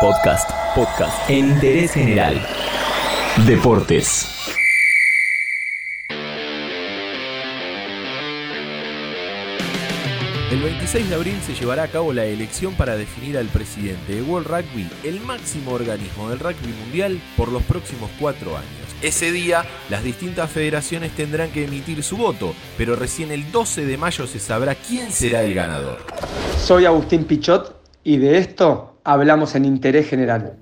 Podcast, podcast en interés general. Deportes. El 26 de abril se llevará a cabo la elección para definir al presidente de World Rugby, el máximo organismo del rugby mundial, por los próximos cuatro años. Ese día, las distintas federaciones tendrán que emitir su voto, pero recién el 12 de mayo se sabrá quién será el ganador. Soy Agustín Pichot y de esto hablamos en Interés General.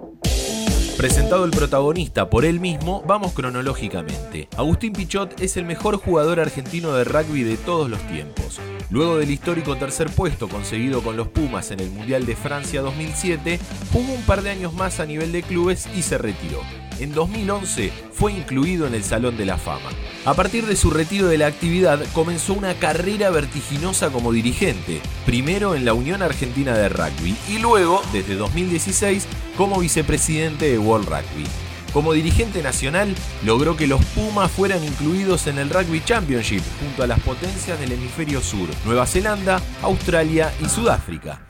Presentado el protagonista por él mismo, vamos cronológicamente. Agustín Pichot es el mejor jugador argentino de rugby de todos los tiempos. Luego del histórico tercer puesto conseguido con los Pumas en el Mundial de Francia 2007, jugó un par de años más a nivel de clubes y se retiró. En 2011 fue incluido en el Salón de la Fama. A partir de su retiro de la actividad comenzó una carrera vertiginosa como dirigente, primero en la Unión Argentina de Rugby y luego, desde 2016, como vicepresidente de World Rugby. Como dirigente nacional, logró que los Pumas fueran incluidos en el Rugby Championship junto a las potencias del hemisferio sur, Nueva Zelanda, Australia y Sudáfrica.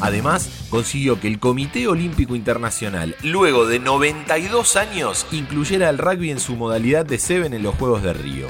Además, consiguió que el Comité Olímpico Internacional, luego de 92 años, incluyera el rugby en su modalidad de Seven en los Juegos de Río.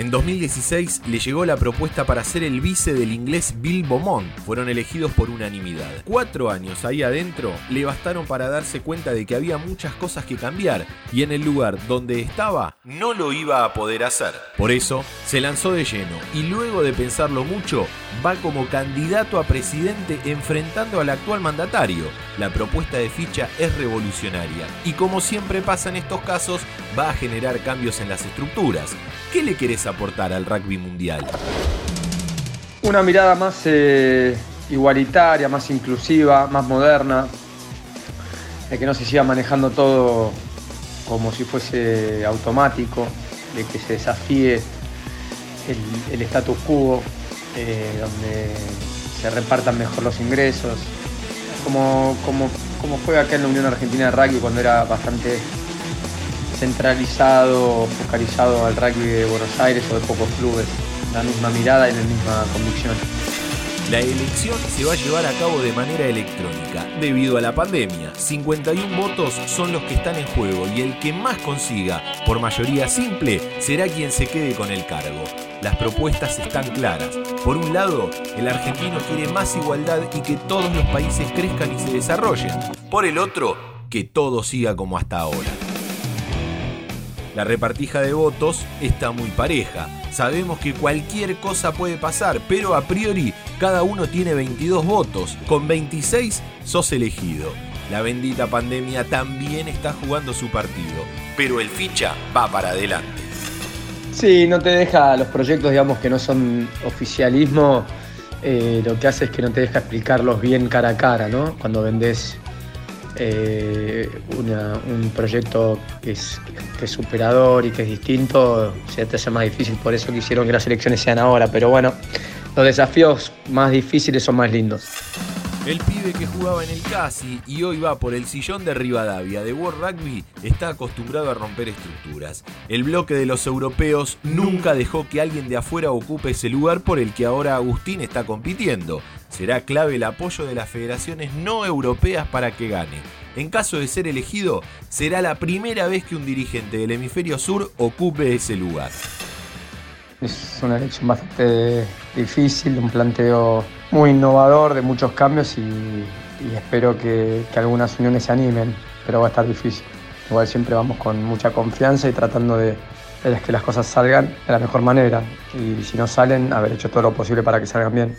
En 2016 le llegó la propuesta para ser el vice del inglés Bill Beaumont. Fueron elegidos por unanimidad. Cuatro años ahí adentro le bastaron para darse cuenta de que había muchas cosas que cambiar y en el lugar donde estaba no lo iba a poder hacer. Por eso se lanzó de lleno y luego de pensarlo mucho va como candidato a presidente enfrentando al actual mandatario. La propuesta de ficha es revolucionaria y como siempre pasa en estos casos va a generar cambios en las estructuras. ¿Qué le querés aportar al rugby mundial? Una mirada más eh, igualitaria, más inclusiva, más moderna, de que no se siga manejando todo como si fuese automático, de que se desafíe el, status quo, eh, donde se repartan mejor los ingresos, como, como fue acá en la Unión Argentina de Rugby cuando era bastante centralizado, focalizado al rugby de Buenos Aires o de pocos clubes, la misma mirada y la misma convicción. La elección se va a llevar a cabo de manera electrónica debido a la pandemia. 51 votos son los que están en juego y el que más consiga por mayoría simple será quien se quede con el cargo. Las propuestas están claras. Por un lado, el argentino quiere más igualdad y que todos los países crezcan y se desarrollen. Por el otro, que todo siga como hasta ahora. La repartija de votos está muy pareja. Sabemos que cualquier cosa puede pasar, pero a priori cada uno tiene 22 votos. Con 26 sos elegido. La bendita pandemia también está jugando su partido, pero el ficha va para adelante. Sí, no te deja los proyectos, digamos, que no son oficialismo, eh, lo que hace es que no te deja explicarlos bien cara a cara, ¿no? Cuando vendés eh, un proyecto que es, superador y que es distinto, se te hace más difícil. Por eso quisieron que las elecciones sean ahora. Pero bueno, los desafíos más difíciles son más lindos. El pibe que jugaba en el Casi y hoy va por el sillón de Rivadavia de World Rugby está acostumbrado a romper estructuras. El bloque de los europeos nunca dejó que alguien de afuera ocupe ese lugar por el que ahora Agustín está compitiendo. Será clave el apoyo de las federaciones no europeas para que gane. En caso de ser elegido, será la primera vez que un dirigente del hemisferio sur ocupe ese lugar. Es una elección bastante difícil, un planteo muy innovador, de muchos cambios y, espero que, algunas uniones se animen, pero va a estar difícil. Igual siempre vamos con mucha confianza y tratando de, de que las cosas salgan de la mejor manera y si no salen, haber hecho todo lo posible para que salgan bien.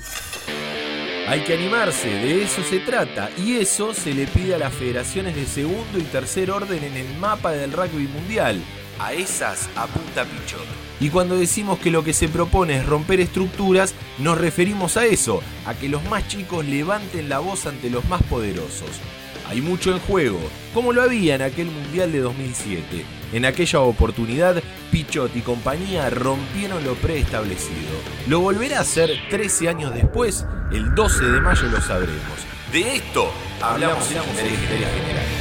Hay que animarse, de eso se trata, y eso se le pide a las federaciones de segundo y tercer orden en el mapa del rugby mundial. A esas apunta Pichot. Y cuando decimos que lo que se propone es romper estructuras, nos referimos a eso, a que los más chicos levanten la voz ante los más poderosos. Hay mucho en juego, como lo había en aquel Mundial de 2007. En aquella oportunidad, Pichot y compañía rompieron lo preestablecido. ¿Lo volverá a hacer 13 años después? El 12 de mayo lo sabremos. De esto hablamos, en General.